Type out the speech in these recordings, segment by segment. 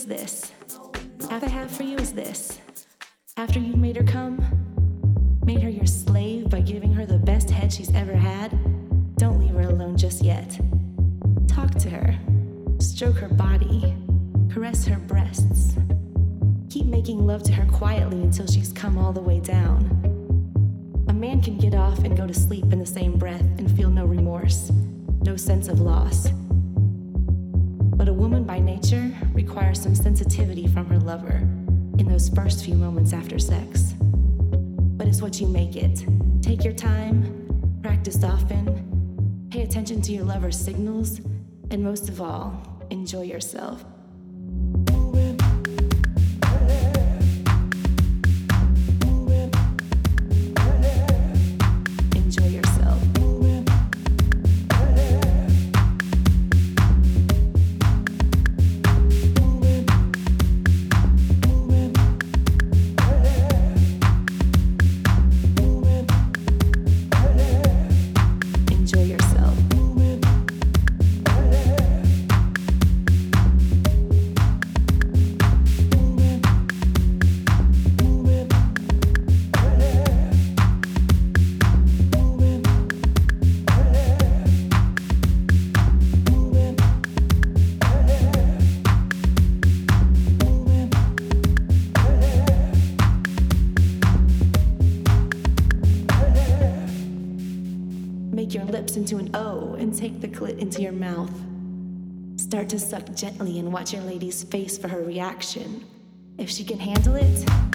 is this. After have for you is this. After you mouth. Start to suck gently and watch your lady's face for her reaction. If she can handle it,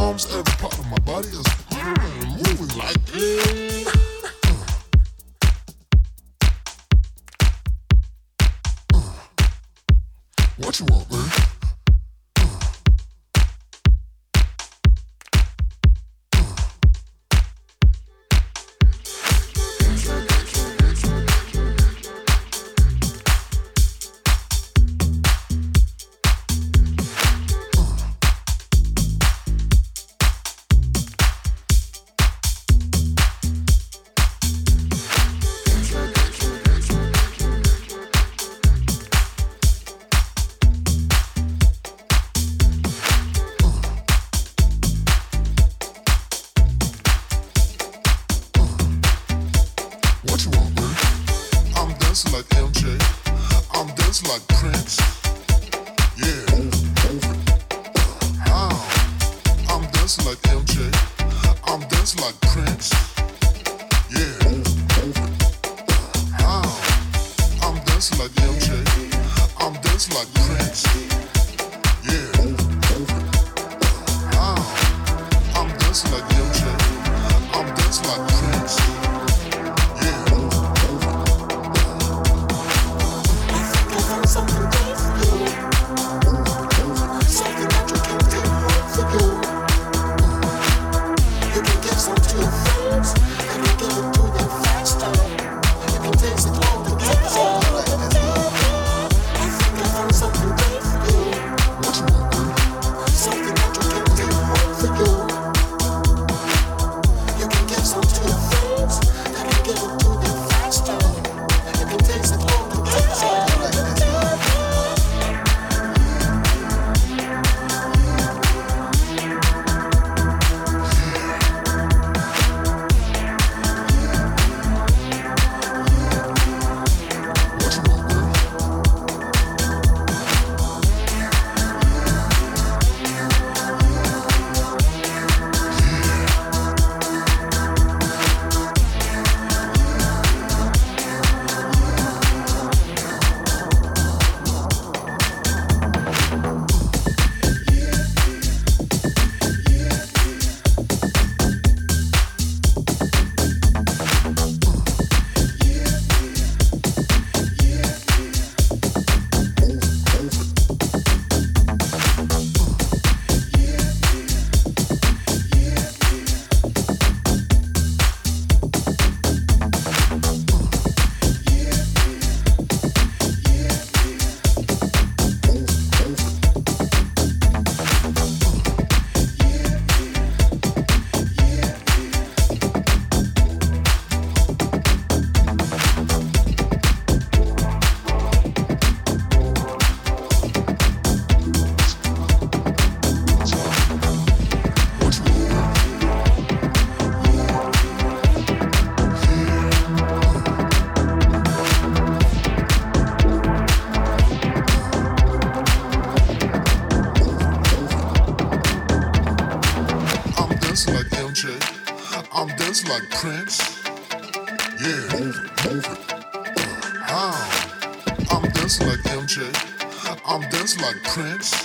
arms, every part of my body is moving like this. Uh. Uh. What you want, man? like Prince.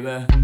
Baby,